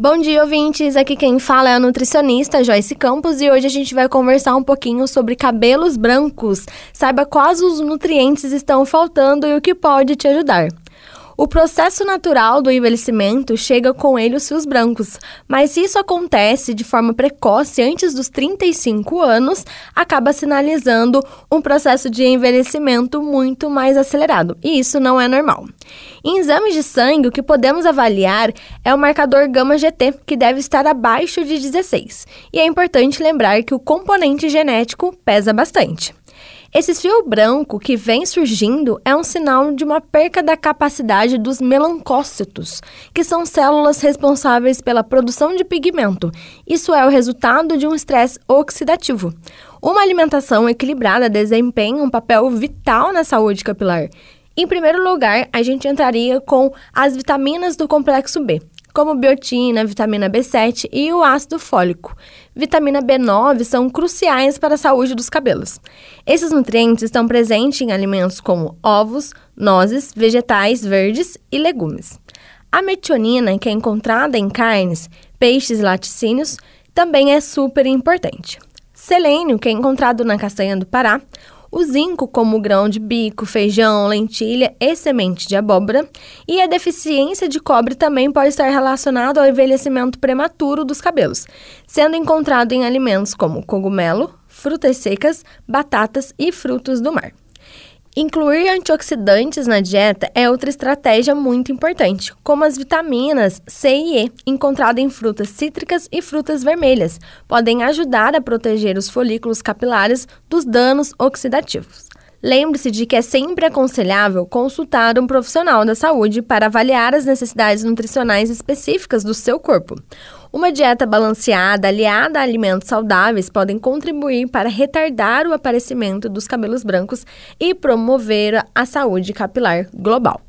Bom dia, ouvintes! Aqui quem fala é a nutricionista Joyce Campos e hoje a gente vai conversar um pouquinho sobre cabelos brancos. Saiba quais os nutrientes estão faltando e o que pode te ajudar. O processo natural do envelhecimento chega com ele os fios brancos, mas se isso acontece de forma precoce antes dos 35 anos, acaba sinalizando um processo de envelhecimento muito mais acelerado, e isso não é normal. Em exames de sangue, o que podemos avaliar é o marcador gama GT, que deve estar abaixo de 16. E é importante lembrar que o componente genético pesa bastante. Esse fio branco que vem surgindo é um sinal de uma perca da capacidade dos melancócitos, que são células responsáveis pela produção de pigmento. Isso é o resultado de um estresse oxidativo. Uma alimentação equilibrada desempenha um papel vital na saúde capilar. Em primeiro lugar, a gente entraria com as vitaminas do complexo B, como biotina, vitamina B7 e o ácido fólico. Vitamina B9 são cruciais para a saúde dos cabelos. Esses nutrientes estão presentes em alimentos como ovos, nozes, vegetais verdes e legumes. A metionina, que é encontrada em carnes, peixes e laticínios, também é super importante. Selênio, que é encontrado na castanha do Pará, o zinco, como grão de bico, feijão, lentilha e semente de abóbora, e a deficiência de cobre também pode estar relacionado ao envelhecimento prematuro dos cabelos, sendo encontrado em alimentos como cogumelo, frutas secas, batatas e frutos do mar. Incluir antioxidantes na dieta é outra estratégia muito importante, como as vitaminas C e E, encontradas em frutas cítricas e frutas vermelhas, podem ajudar a proteger os folículos capilares dos danos oxidativos. Lembre-se de que é sempre aconselhável consultar um profissional da saúde para avaliar as necessidades nutricionais específicas do seu corpo. Uma dieta balanceada, aliada a alimentos saudáveis, podem contribuir para retardar o aparecimento dos cabelos brancos e promover a saúde capilar global.